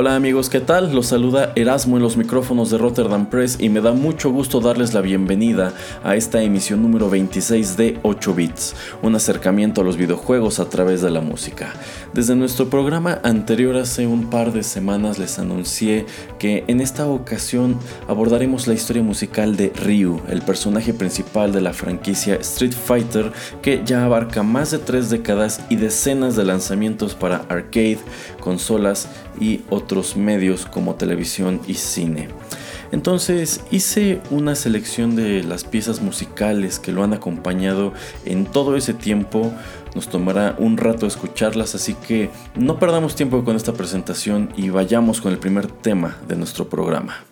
Hola amigos, ¿qué tal? Los saluda Erasmo en los micrófonos de Rotterdam Press y me da mucho gusto darles la bienvenida a esta emisión número 26 de 8 bits, un acercamiento a los videojuegos a través de la música. Desde nuestro programa anterior hace un par de semanas les anuncié que en esta ocasión abordaremos la historia musical de Ryu, el personaje principal de la franquicia Street Fighter que ya abarca más de tres décadas y decenas de lanzamientos para arcade, consolas y otros medios como televisión y cine. Entonces hice una selección de las piezas musicales que lo han acompañado en todo ese tiempo. Nos tomará un rato escucharlas, así que no perdamos tiempo con esta presentación y vayamos con el primer tema de nuestro programa.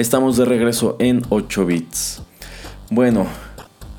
Estamos de regreso en 8 bits. Bueno,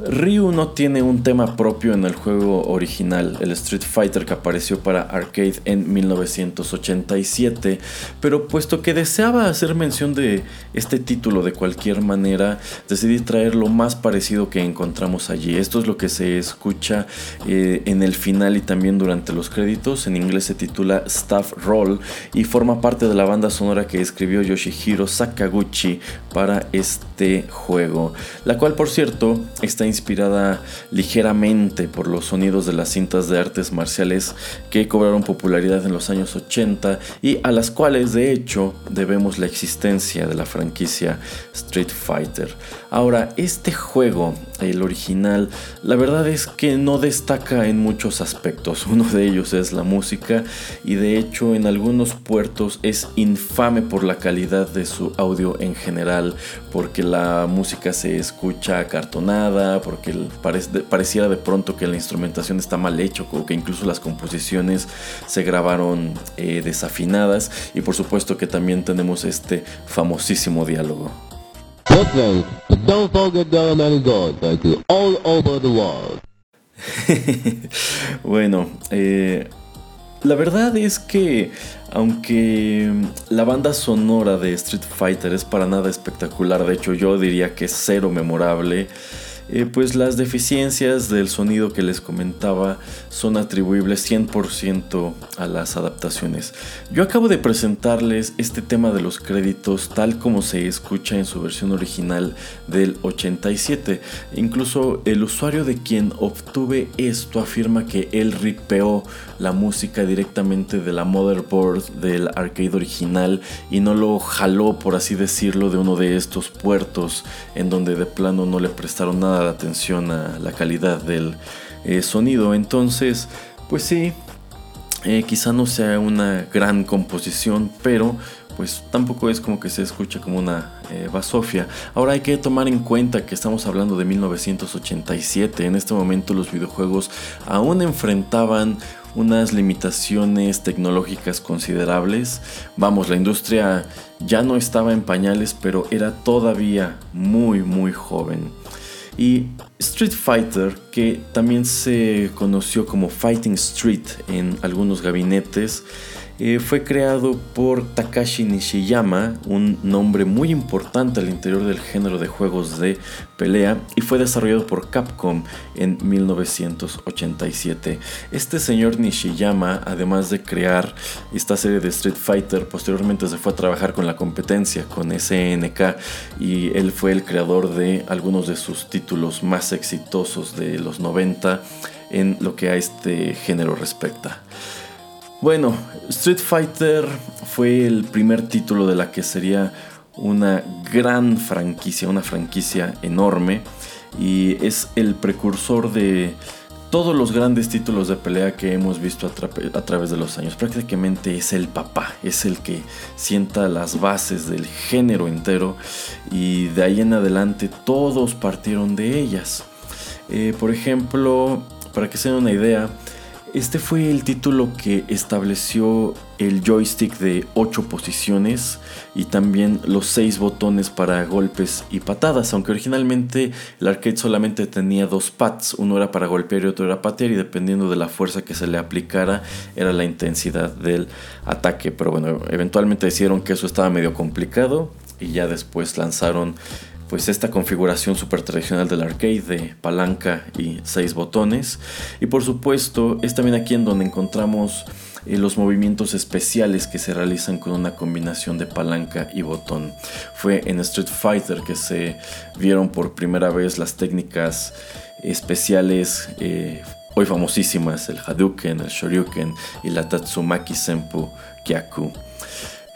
Ryu no tiene un tema propio en el juego original, el Street Fighter que apareció para arcade en 1987, pero puesto que deseaba hacer mención de este título de cualquier manera, decidí traer lo más parecido que encontramos allí. Esto es lo que se escucha eh, en el final y también durante los créditos. En inglés se titula Staff Roll y forma parte de la banda sonora que escribió Yoshihiro Sakaguchi para este juego, la cual por cierto está inspirada ligeramente por los sonidos de las cintas de artes marciales que cobraron popularidad en los años 80 y a las cuales de hecho debemos la existencia de la franquicia Street Fighter. Ahora, este juego, el original, la verdad es que no destaca en muchos aspectos. Uno de ellos es la música y de hecho en algunos puertos es infame por la calidad de su audio en general, porque la música se escucha acartonada, porque pareciera de pronto que la instrumentación está mal hecho, o que incluso las composiciones se grabaron eh, desafinadas y por supuesto que también tenemos este famosísimo diálogo. bueno, eh, la verdad es que aunque la banda sonora de Street Fighter es para nada espectacular, de hecho yo diría que es cero memorable, eh, pues las deficiencias del sonido que les comentaba son atribuibles 100% a las adaptaciones. Yo acabo de presentarles este tema de los créditos tal como se escucha en su versión original del 87. Incluso el usuario de quien obtuve esto afirma que él ripeó la música directamente de la motherboard del arcade original y no lo jaló, por así decirlo, de uno de estos puertos en donde de plano no le prestaron nada atención a la calidad del eh, sonido. Entonces, pues sí, eh, quizá no sea una gran composición, pero pues tampoco es como que se escucha como una eh, basofia. Ahora hay que tomar en cuenta que estamos hablando de 1987. En este momento los videojuegos aún enfrentaban unas limitaciones tecnológicas considerables. Vamos, la industria ya no estaba en pañales, pero era todavía muy, muy joven. Y Street Fighter, que también se conoció como Fighting Street en algunos gabinetes, eh, fue creado por Takashi Nishiyama, un nombre muy importante al interior del género de juegos de pelea, y fue desarrollado por Capcom en 1987. Este señor Nishiyama, además de crear esta serie de Street Fighter, posteriormente se fue a trabajar con la competencia, con SNK, y él fue el creador de algunos de sus títulos más exitosos de los 90 en lo que a este género respecta. Bueno, Street Fighter fue el primer título de la que sería una gran franquicia, una franquicia enorme y es el precursor de todos los grandes títulos de pelea que hemos visto a, través de los años. Prácticamente es el papá, es el que sienta las bases del género entero y de ahí en adelante todos partieron de ellas. Eh, por ejemplo, para que se den una idea, este fue el título que estableció el joystick de 8 posiciones y también los 6 botones para golpes y patadas, aunque originalmente el arcade solamente tenía dos pads, uno era para golpear y otro era patear y dependiendo de la fuerza que se le aplicara era la intensidad del ataque, pero bueno, eventualmente decidieron que eso estaba medio complicado y ya después lanzaron pues esta configuración super tradicional del arcade de palanca y seis botones. Y por supuesto es también aquí en donde encontramos eh, los movimientos especiales que se realizan con una combinación de palanca y botón. Fue en Street Fighter que se vieron por primera vez las técnicas especiales eh, hoy famosísimas, el Hadouken, el Shoryuken y la Tatsumaki Senpu Kyaku.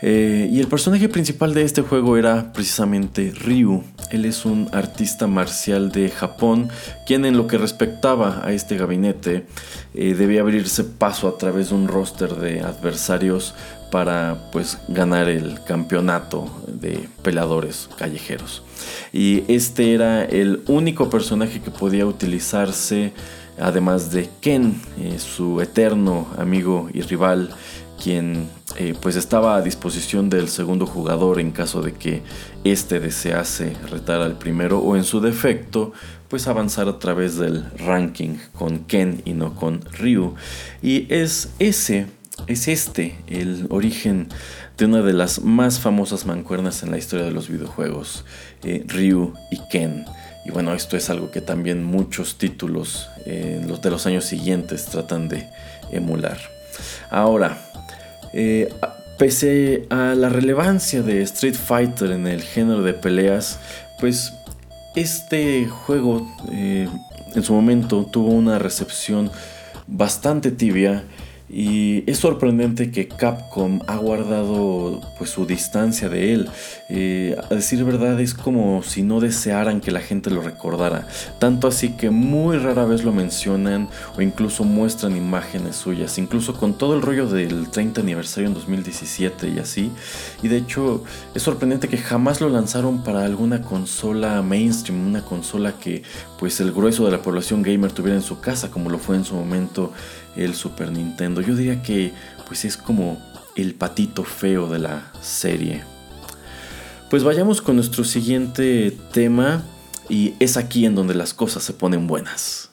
Eh, y el personaje principal de este juego era precisamente Ryu. Él es un artista marcial de Japón, quien en lo que respectaba a este gabinete eh, debía abrirse paso a través de un roster de adversarios para pues ganar el campeonato de peleadores callejeros. Y este era el único personaje que podía utilizarse además de Ken, eh, su eterno amigo y rival quien eh, pues estaba a disposición del segundo jugador en caso de que éste desease retar al primero o en su defecto pues avanzar a través del ranking con Ken y no con Ryu. Y es ese es este el origen de una de las más famosas mancuernas en la historia de los videojuegos eh, Ryu y Ken. Y bueno esto es algo que también muchos títulos eh, los de los años siguientes tratan de emular. Ahora eh, pese a la relevancia de Street Fighter en el género de peleas, pues este juego eh, en su momento tuvo una recepción bastante tibia y es sorprendente que Capcom ha guardado pues su distancia de él. Eh, a decir verdad es como si no desearan que la gente lo recordara. Tanto así que muy rara vez lo mencionan o incluso muestran imágenes suyas. Incluso con todo el rollo del 30 aniversario en 2017 y así. Y de hecho es sorprendente que jamás lo lanzaron para alguna consola mainstream. Una consola que pues el grueso de la población gamer tuviera en su casa como lo fue en su momento el Super Nintendo. Yo diría que pues es como el patito feo de la serie. Pues vayamos con nuestro siguiente tema y es aquí en donde las cosas se ponen buenas.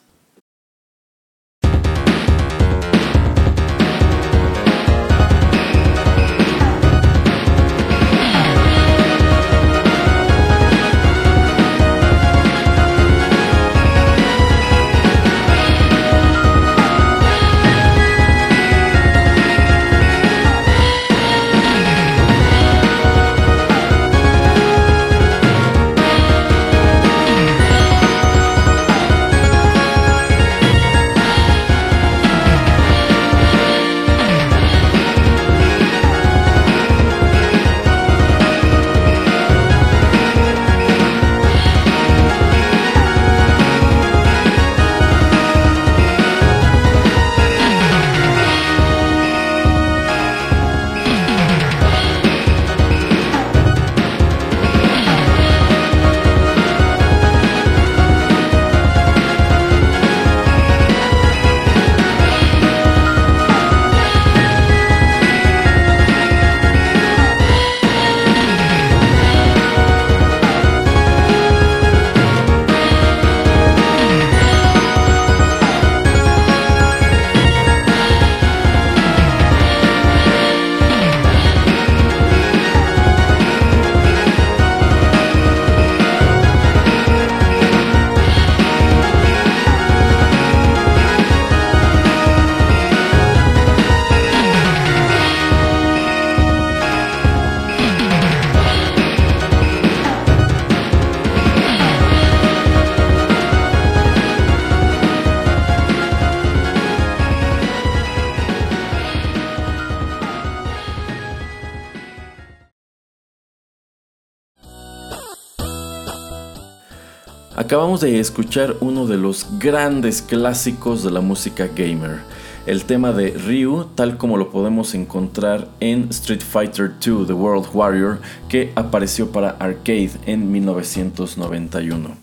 Acabamos de escuchar uno de los grandes clásicos de la música gamer, el tema de Ryu tal como lo podemos encontrar en Street Fighter II The World Warrior que apareció para arcade en 1991.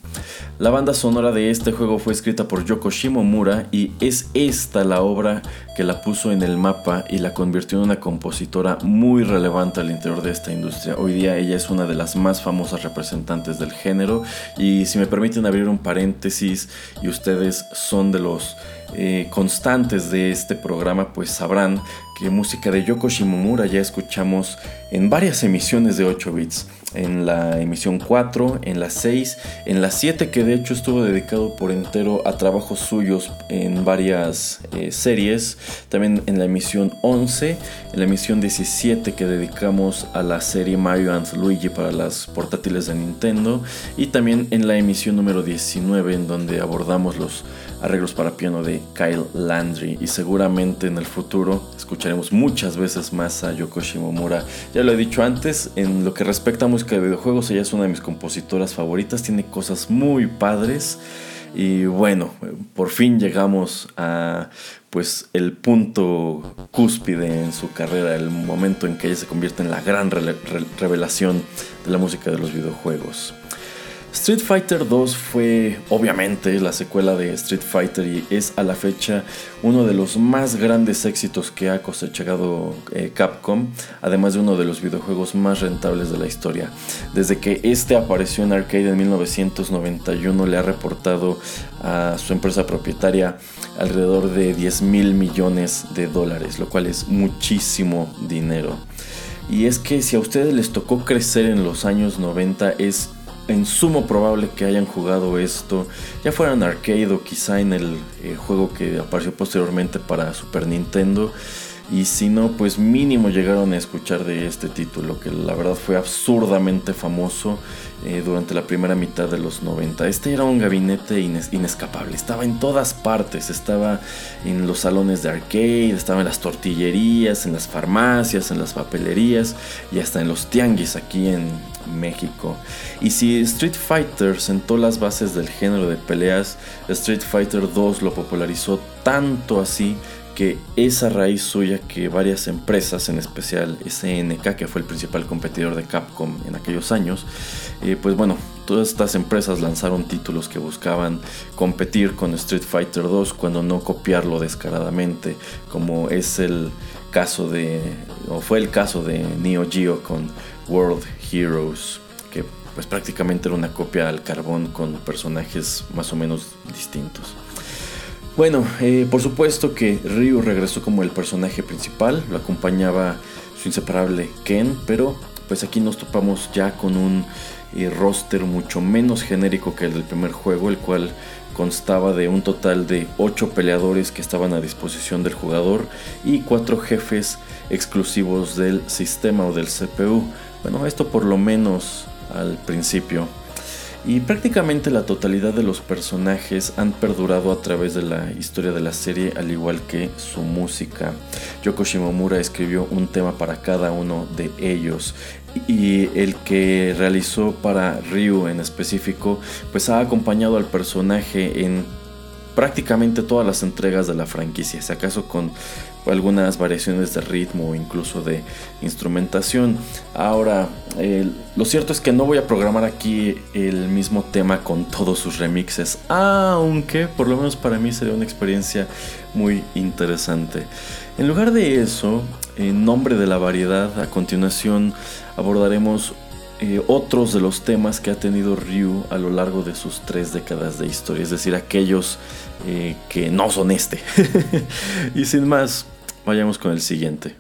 La banda sonora de este juego fue escrita por Yoko Shimomura y es esta la obra que la puso en el mapa y la convirtió en una compositora muy relevante al interior de esta industria. Hoy día ella es una de las más famosas representantes del género y si me permiten abrir un paréntesis y ustedes son de los eh, constantes de este programa pues sabrán que música de Yoko Shimomura ya escuchamos en varias emisiones de 8 bits en la emisión 4, en la 6, en la 7 que de hecho estuvo dedicado por entero a trabajos suyos en varias eh, series, también en la emisión 11, en la emisión 17 que dedicamos a la serie Mario and Luigi para las portátiles de Nintendo. Y también en la emisión número 19 en donde abordamos los arreglos para piano de Kyle Landry. Y seguramente en el futuro escucharemos muchas veces más a Yoko Shimomura. Ya lo he dicho antes, en lo que respecta a música de videojuegos, ella es una de mis compositoras favoritas, tiene cosas muy padres y bueno, por fin llegamos a pues el punto cúspide en su carrera, el momento en que ella se convierte en la gran revelación de la música de los videojuegos. Street Fighter 2 fue obviamente la secuela de Street Fighter y es a la fecha uno de los más grandes éxitos que ha cosechado eh, Capcom, además de uno de los videojuegos más rentables de la historia. Desde que este apareció en arcade en 1991 le ha reportado a su empresa propietaria alrededor de 10 mil millones de dólares, lo cual es muchísimo dinero. Y es que si a ustedes les tocó crecer en los años 90 es en sumo probable que hayan jugado esto, ya fuera en arcade o quizá en el eh, juego que apareció posteriormente para Super Nintendo. Y si no, pues mínimo llegaron a escuchar de este título, que la verdad fue absurdamente famoso eh, durante la primera mitad de los 90. Este era un gabinete inescapable, estaba en todas partes, estaba en los salones de arcade, estaba en las tortillerías, en las farmacias, en las papelerías y hasta en los tianguis aquí en, México. Y si Street Fighter sentó las bases del género de peleas, Street Fighter 2 lo popularizó tanto así que esa raíz suya que varias empresas, en especial SNK, que fue el principal competidor de Capcom en aquellos años, eh, pues bueno, todas estas empresas lanzaron títulos que buscaban competir con Street Fighter 2 cuando no copiarlo descaradamente, como es el caso de, o fue el caso de Neo Geo con World Heroes, que pues prácticamente era una copia al carbón con personajes más o menos distintos. Bueno, eh, por supuesto que Ryu regresó como el personaje principal, lo acompañaba su inseparable Ken, pero pues aquí nos topamos ya con un eh, roster mucho menos genérico que el del primer juego, el cual constaba de un total de 8 peleadores que estaban a disposición del jugador y 4 jefes exclusivos del sistema o del CPU. Bueno, esto por lo menos al principio. Y prácticamente la totalidad de los personajes han perdurado a través de la historia de la serie, al igual que su música. Yoko Shimomura escribió un tema para cada uno de ellos y el que realizó para Ryu en específico, pues ha acompañado al personaje en prácticamente todas las entregas de la franquicia, si acaso con algunas variaciones de ritmo o incluso de instrumentación. Ahora, lo cierto es que no voy a programar aquí el mismo tema con todos sus remixes, aunque por lo menos para mí sería una experiencia muy interesante. En lugar de eso, en nombre de la variedad, a continuación abordaremos eh, otros de los temas que ha tenido Ryu a lo largo de sus tres décadas de historia, es decir, aquellos eh, que no son este. y sin más, vayamos con el siguiente.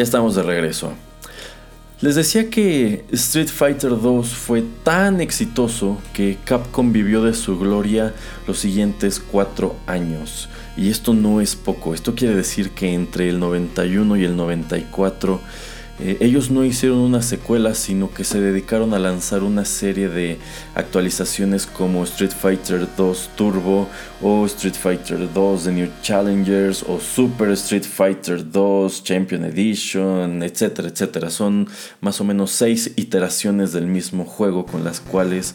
Ya estamos de regreso. Les decía que Street Fighter 2 fue tan exitoso que Capcom vivió de su gloria los siguientes cuatro años. Y esto no es poco, esto quiere decir que entre el 91 y el 94 eh, ellos no hicieron una secuela, sino que se dedicaron a lanzar una serie de actualizaciones como Street Fighter 2 Turbo o Street Fighter 2 The New Challengers o Super Street Fighter 2 Champion Edition, etcétera, etcétera. Son más o menos seis iteraciones del mismo juego con las cuales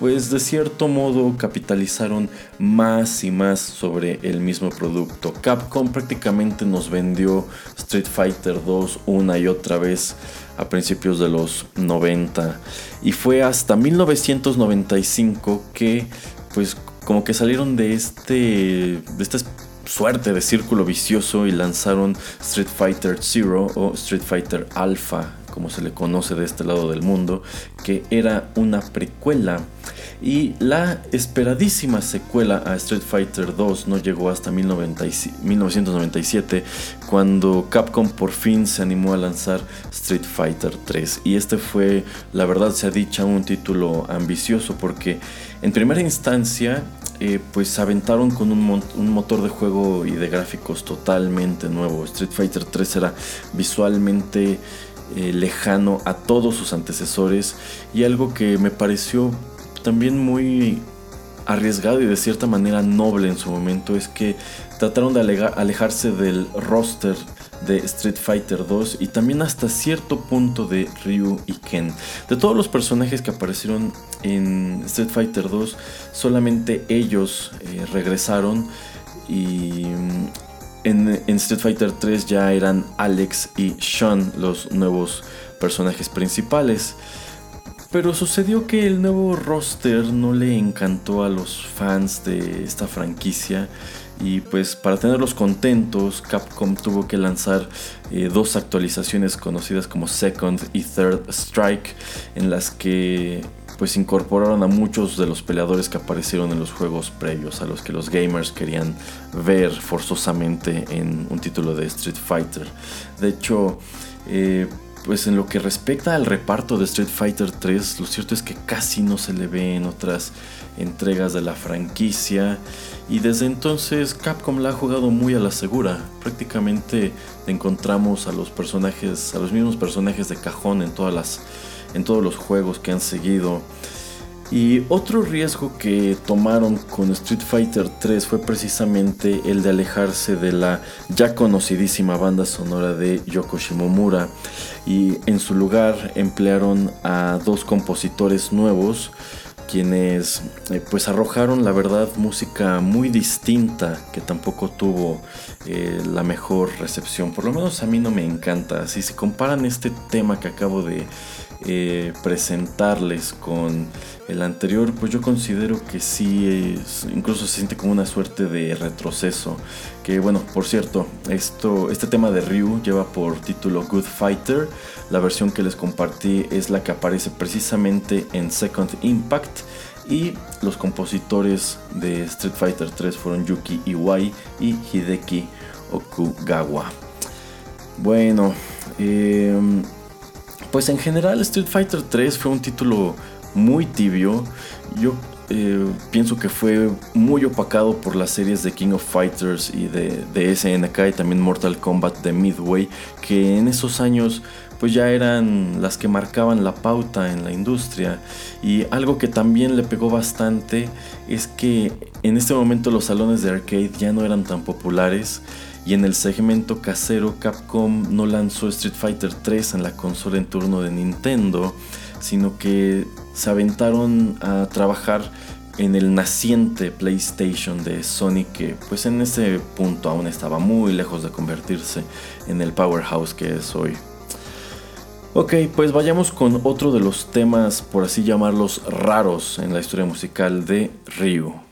pues de cierto modo capitalizaron más y más sobre el mismo producto. Capcom prácticamente nos vendió Street Fighter 2 una y otra vez a principios de los 90 y fue hasta 1995 que pues como que salieron de este de esta suerte de círculo vicioso y lanzaron Street Fighter Zero o Street Fighter Alpha como se le conoce de este lado del mundo, que era una precuela. Y la esperadísima secuela a Street Fighter 2 no llegó hasta 1997, cuando Capcom por fin se animó a lanzar Street Fighter 3. Y este fue, la verdad se ha dicho, un título ambicioso porque en primera instancia eh, pues aventaron con un, un, motor de juego y de gráficos totalmente nuevo. Street Fighter 3 era visualmente eh, lejano a todos sus antecesores y algo que me pareció también muy arriesgado y de cierta manera noble en su momento es que trataron de alejarse del roster de Street Fighter 2 y también hasta cierto punto de Ryu y Ken. De todos los personajes que aparecieron en Street Fighter 2, solamente ellos eh, regresaron y en, Street Fighter 3 ya eran Alex y Sean los nuevos personajes principales. Pero sucedió que el nuevo roster no le encantó a los fans de esta franquicia y pues para tenerlos contentos Capcom tuvo que lanzar eh, dos actualizaciones conocidas como Second y Third Strike en las que pues incorporaron a muchos de los peleadores que aparecieron en los juegos previos, a los que los gamers querían ver forzosamente en un título de Street Fighter. De hecho, eh, pues en lo que respecta al reparto de Street Fighter 3, lo cierto es que casi no se le ve en otras entregas de la franquicia y desde entonces Capcom la ha jugado muy a la segura. Prácticamente encontramos a los personajes, a los mismos personajes de cajón en todas las en todos los juegos que han seguido. Y otro riesgo que tomaron con Street Fighter 3 fue precisamente el de alejarse de la ya conocidísima banda sonora de Yoko Shimomura. Y en su lugar emplearon a dos compositores nuevos quienes eh, pues arrojaron la verdad música muy distinta que tampoco tuvo eh, la mejor recepción. Por lo menos a mí no me encanta. Si se comparan este tema que acabo de eh, presentarles con el anterior, pues yo considero que sí, incluso se siente como una suerte de retroceso. Que bueno, por cierto, esto, este tema de Ryu lleva por título Good Fighter. La versión que les compartí es la que aparece precisamente en Second Impact. Y los compositores de Street Fighter 3 fueron Yuki Iwai y Hideki Okugawa. Bueno, eh, pues en general Street Fighter 3 fue un título muy tibio. Yo eh, pienso que fue muy opacado por las series de King of Fighters y de, de, SNK y también Mortal Kombat de Midway, que en esos años pues ya eran las que marcaban la pauta en la industria. Y algo que también le pegó bastante es que en este momento los salones de arcade ya no eran tan populares y en el segmento casero Capcom no lanzó Street Fighter 3 en la consola en turno de Nintendo, sino que se aventaron a trabajar en el naciente PlayStation de Sony que pues en ese punto aún estaba muy lejos de convertirse en el powerhouse que es hoy. Ok, pues vayamos con otro de los temas, por así llamarlos, raros en la historia musical de Ryu.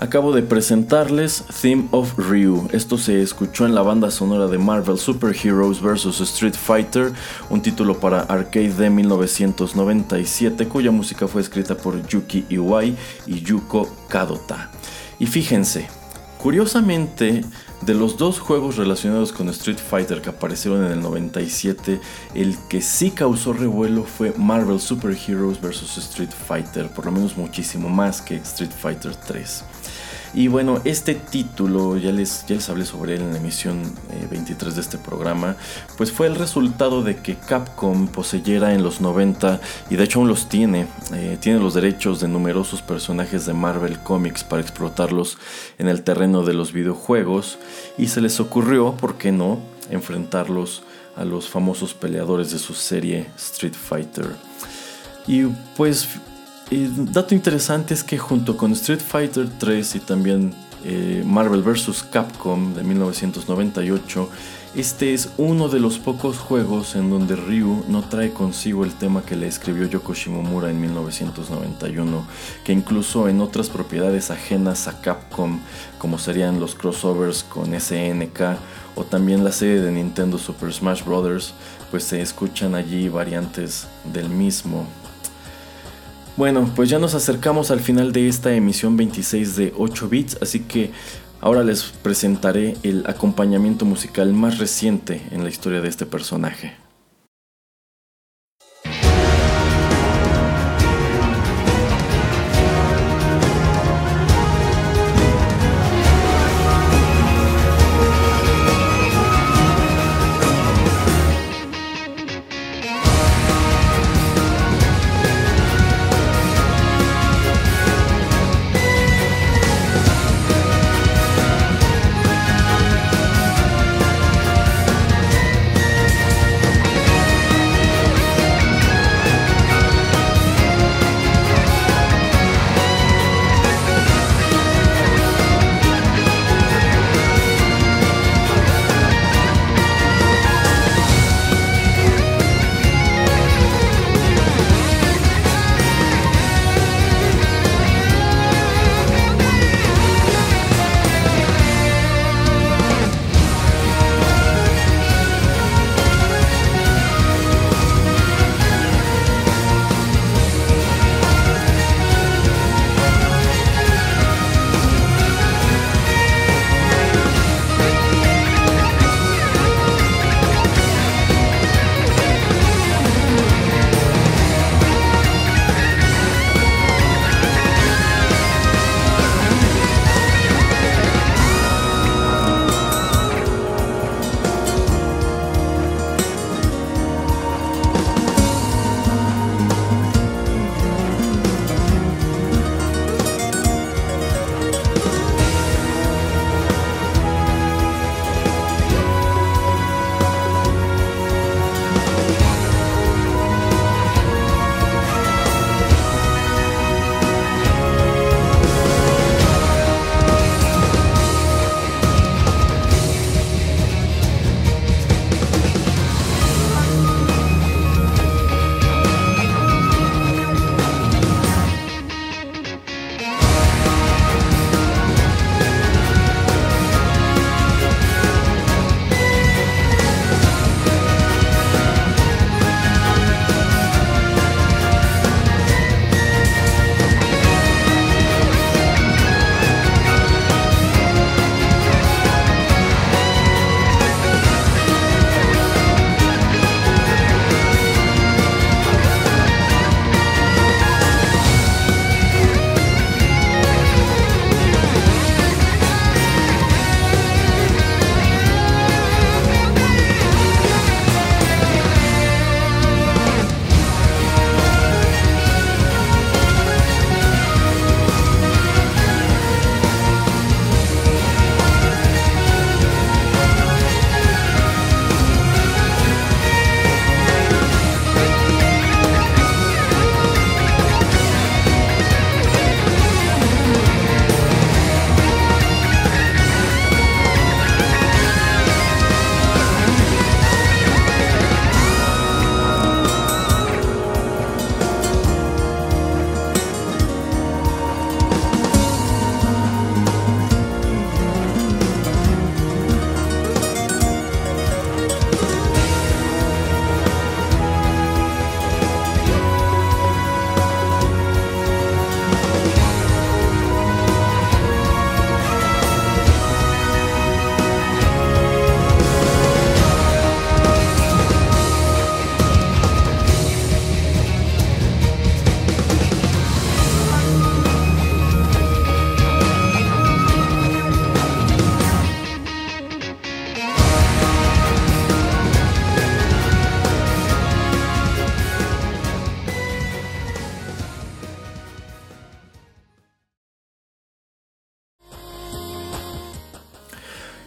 Acabo de presentarles Theme of Ryu. Esto se escuchó en la banda sonora de Marvel Super Heroes vs. Street Fighter, un título para arcade de 1997 cuya música fue escrita por Yuki Iwai y Yuko Kadota. Y fíjense, curiosamente, de los dos juegos relacionados con Street Fighter que aparecieron en el 97, el que sí causó revuelo fue Marvel Super Heroes vs. Street Fighter, por lo menos muchísimo más que Street Fighter 3. Y bueno, este título, ya les, ya les hablé sobre él en la emisión 23 eh, de este programa, pues fue el resultado de que Capcom poseyera en los 90, y de hecho aún los tiene, eh, tiene los derechos de numerosos personajes de Marvel Comics para explotarlos en el terreno de los videojuegos, y se les ocurrió, ¿por qué no?, enfrentarlos a los famosos peleadores de su serie Street Fighter. Y pues dato interesante es que junto con Street Fighter 3 y también eh, Marvel vs. Capcom de 1998, este es uno de los pocos juegos en donde Ryu no trae consigo el tema que le escribió Yoko Shimomura en 1991, que incluso en otras propiedades ajenas a Capcom, como serían los crossovers con SNK o también la serie de Nintendo Super Smash Bros., pues se escuchan allí variantes del mismo. Bueno, pues ya nos acercamos al final de esta emisión 26 de 8 bits, así que ahora les presentaré el acompañamiento musical más reciente en la historia de este personaje.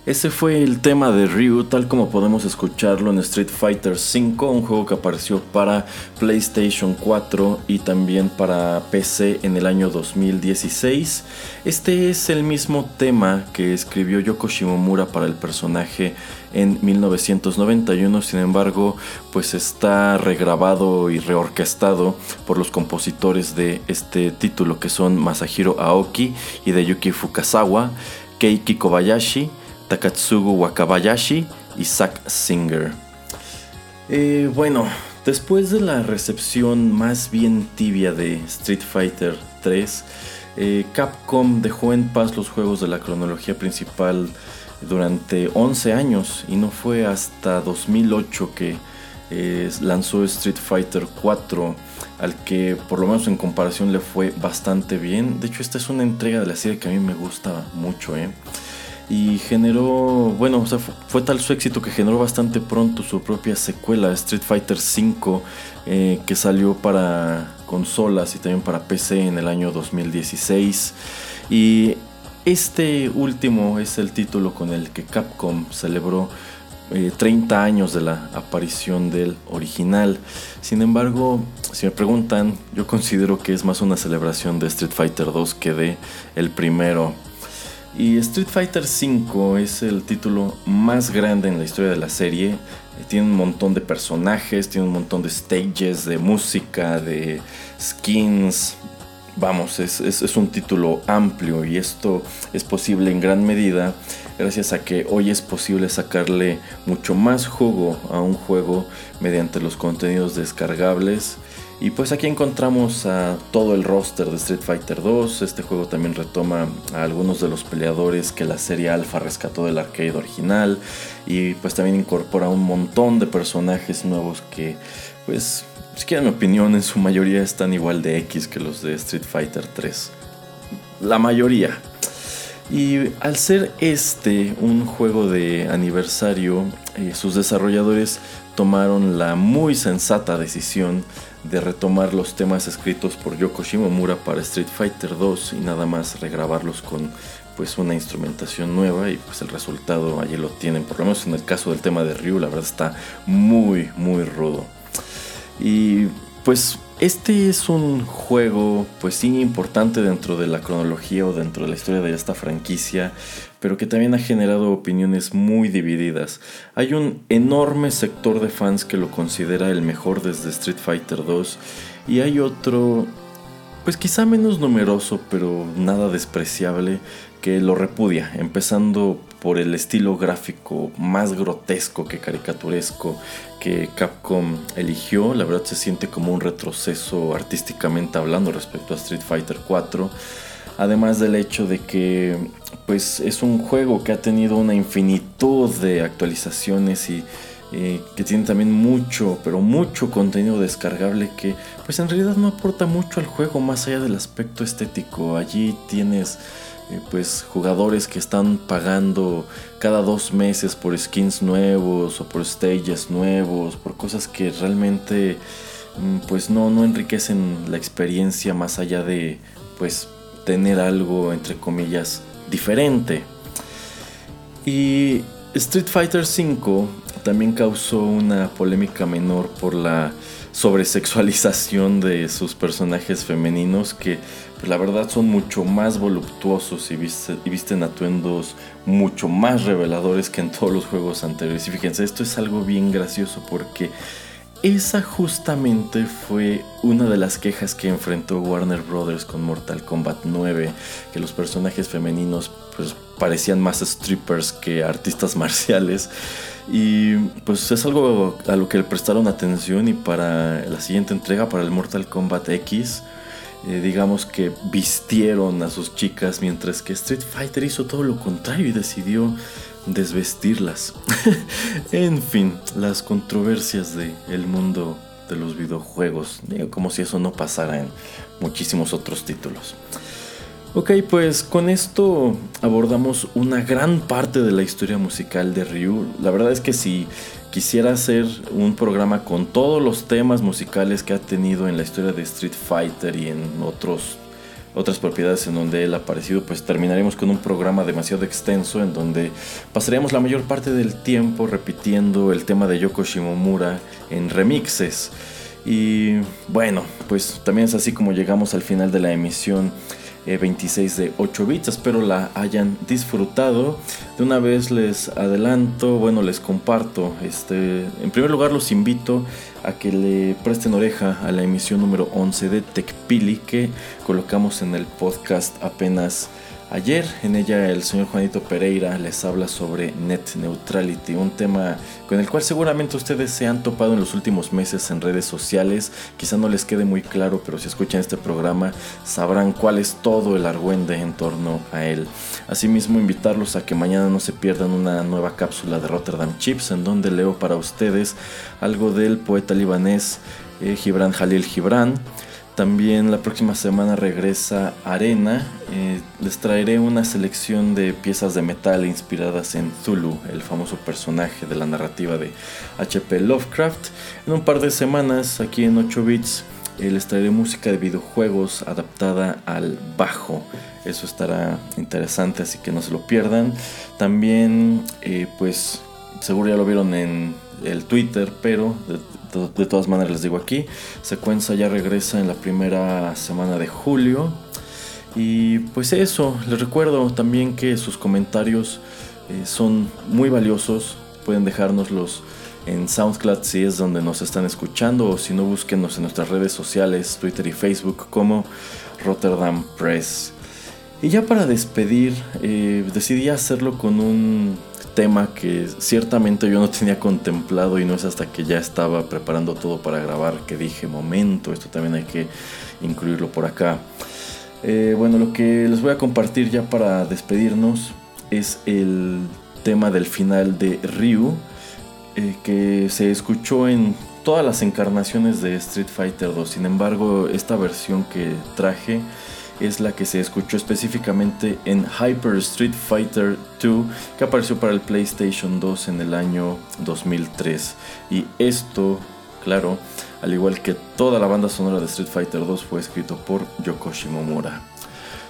Ese fue el tema de Ryu, tal como podemos escucharlo en Street Fighter V, un juego que apareció para PlayStation 4 y también para PC en el año 2016. Este es el mismo tema que escribió Yoko Shimomura para el personaje en 1991, sin embargo, pues está regrabado y reorquestado por los compositores de este título que son Masahiro Aoki y de Yuki Fukasawa, Keiki Kobayashi, Takatsugu Wakabayashi y Zack Singer. Eh, bueno, después de la recepción más bien tibia de Street Fighter 3, eh, Capcom dejó en paz los juegos de la cronología principal durante 11 años y no fue hasta 2008 que eh, lanzó Street Fighter 4 al que por lo menos en comparación le fue bastante bien. De hecho esta es una entrega de la serie que a mí me gusta mucho. ¿eh? Y generó, bueno, fue, tal su éxito que generó bastante pronto su propia secuela, Street Fighter V, eh, que salió para consolas y también para PC en el año 2016. Y este último es el título con el que Capcom celebró 30 eh, años de la aparición del original. Sin embargo, si me preguntan, yo considero que es más una celebración de Street Fighter 2 que de el primero. Y Street Fighter V es el título más grande en la historia de la serie. Tiene un montón de personajes, tiene un montón de stages, de música, de skins. Vamos, es, es, un título amplio y esto es posible en gran medida gracias a que hoy es posible sacarle mucho más jugo a un juego mediante los contenidos descargables y pues aquí encontramos a todo el roster de Street Fighter 2. Este juego también retoma a algunos de los peleadores que la serie Alpha rescató del arcade original. Y pues también incorpora un montón de personajes nuevos que pues si quieren mi opinión en su mayoría están igual de X que los de Street Fighter 3. La mayoría. Y al ser este un juego de aniversario, eh, sus desarrolladores tomaron la muy sensata decisión de retomar los temas escritos por Yoko Shimomura para Street Fighter 2 y nada más regrabarlos con pues una instrumentación nueva y pues el resultado allí lo tienen, por lo menos en el caso del tema de Ryu la verdad está muy muy rudo. Y pues este es un juego pues sí importante dentro de la cronología o dentro de la historia de esta franquicia pero que también ha generado opiniones muy divididas. Hay un enorme sector de fans que lo considera el mejor desde Street Fighter 2 y hay otro, pues quizá menos numeroso, pero nada despreciable, que lo repudia, empezando por el estilo gráfico más grotesco que caricaturesco que Capcom eligió. La verdad se siente como un retroceso artísticamente hablando respecto a Street Fighter 4 además del hecho de que pues es un juego que ha tenido una infinitud de actualizaciones y eh, que tiene también mucho, pero mucho contenido descargable que pues en realidad no aporta mucho al juego más allá del aspecto estético. Allí tienes eh, pues jugadores que están pagando cada dos meses por skins nuevos o por stages nuevos, por cosas que realmente mm, pues no, no enriquecen la experiencia más allá de pues tener algo entre comillas diferente. Y Street Fighter V también causó una polémica menor por la sobresexualización de sus personajes femeninos que pues, la verdad son mucho más voluptuosos y, visten atuendos mucho más reveladores que en todos los juegos anteriores. Y fíjense, esto es algo bien gracioso porque esa justamente fue una de las quejas que enfrentó Warner Brothers con Mortal Kombat 9, que los personajes femeninos pues, parecían más strippers que artistas marciales. Y pues es algo a lo que le prestaron atención y para la siguiente entrega, para el Mortal Kombat X, eh, digamos que vistieron a sus chicas, mientras que Street Fighter hizo todo lo contrario y decidió desvestirlas. en fin, las controversias del el mundo de los videojuegos, como si eso no pasara en muchísimos otros títulos. Ok, pues con esto abordamos una gran parte de la historia musical de Ryu. La verdad es que si quisiera hacer un programa con todos los temas musicales que ha tenido en la historia de Street Fighter y en otros otras propiedades en donde él ha aparecido, pues terminaremos con un programa demasiado extenso en donde pasaríamos la mayor parte del tiempo repitiendo el tema de Yoko Shimomura en remixes. Y bueno, pues también es así como llegamos al final de la emisión 26 eh, de 8 bits. Espero la hayan disfrutado. De una vez les adelanto, bueno, les comparto. Este, en primer lugar, los invito a que le presten oreja a la emisión número 11 de TechPili que colocamos en el podcast apenas Ayer en ella el señor Juanito Pereira les habla sobre net neutrality, un tema con el cual seguramente ustedes se han topado en los últimos meses en redes sociales. Quizá no les quede muy claro, pero si escuchan este programa sabrán cuál es todo el argüende en torno a él. Asimismo, invitarlos a que mañana no se pierdan una nueva cápsula de Rotterdam Chips en donde leo para ustedes algo del poeta libanés eh, Gibran Jalil Gibran también la próxima semana regresa Arena. Eh, les traeré una selección de piezas de metal inspiradas en Zulu, el famoso personaje de la narrativa de H.P. Lovecraft. En un par de semanas, aquí en 8 bits, eh, les traeré música de videojuegos adaptada al bajo. Eso estará interesante, así que no se lo pierdan. También, eh, pues, seguro ya lo vieron en el Twitter, pero de, todas maneras les digo aquí, Secuencia ya regresa en la primera semana de julio. Y pues eso, les recuerdo también que sus comentarios eh, son muy valiosos. Pueden dejárnoslos en SoundCloud si es donde nos están escuchando o si no búsquenos en nuestras redes sociales, Twitter y Facebook como Rotterdam Press. Y ya para despedir, eh, decidí hacerlo con un tema que ciertamente yo no tenía contemplado y no es hasta que ya estaba preparando todo para grabar que dije, momento, esto también hay que incluirlo por acá. Eh, bueno, lo que les voy a compartir ya para despedirnos es el tema del final de Ryu, eh, que se escuchó en todas las encarnaciones de Street Fighter 2. Sin embargo, esta versión que traje es la que se escuchó específicamente en Hyper Street Fighter 2 que apareció para el PlayStation 2 en el año 2003. Y esto, claro, al igual que toda la banda sonora de Street Fighter 2 fue escrito por Yoko Shimomura.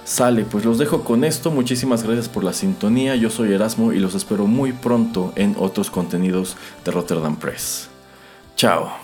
Sale, pues los dejo con esto. Muchísimas gracias por la sintonía. Yo soy Erasmo y los espero muy pronto en otros contenidos de Rotterdam Press. Chao.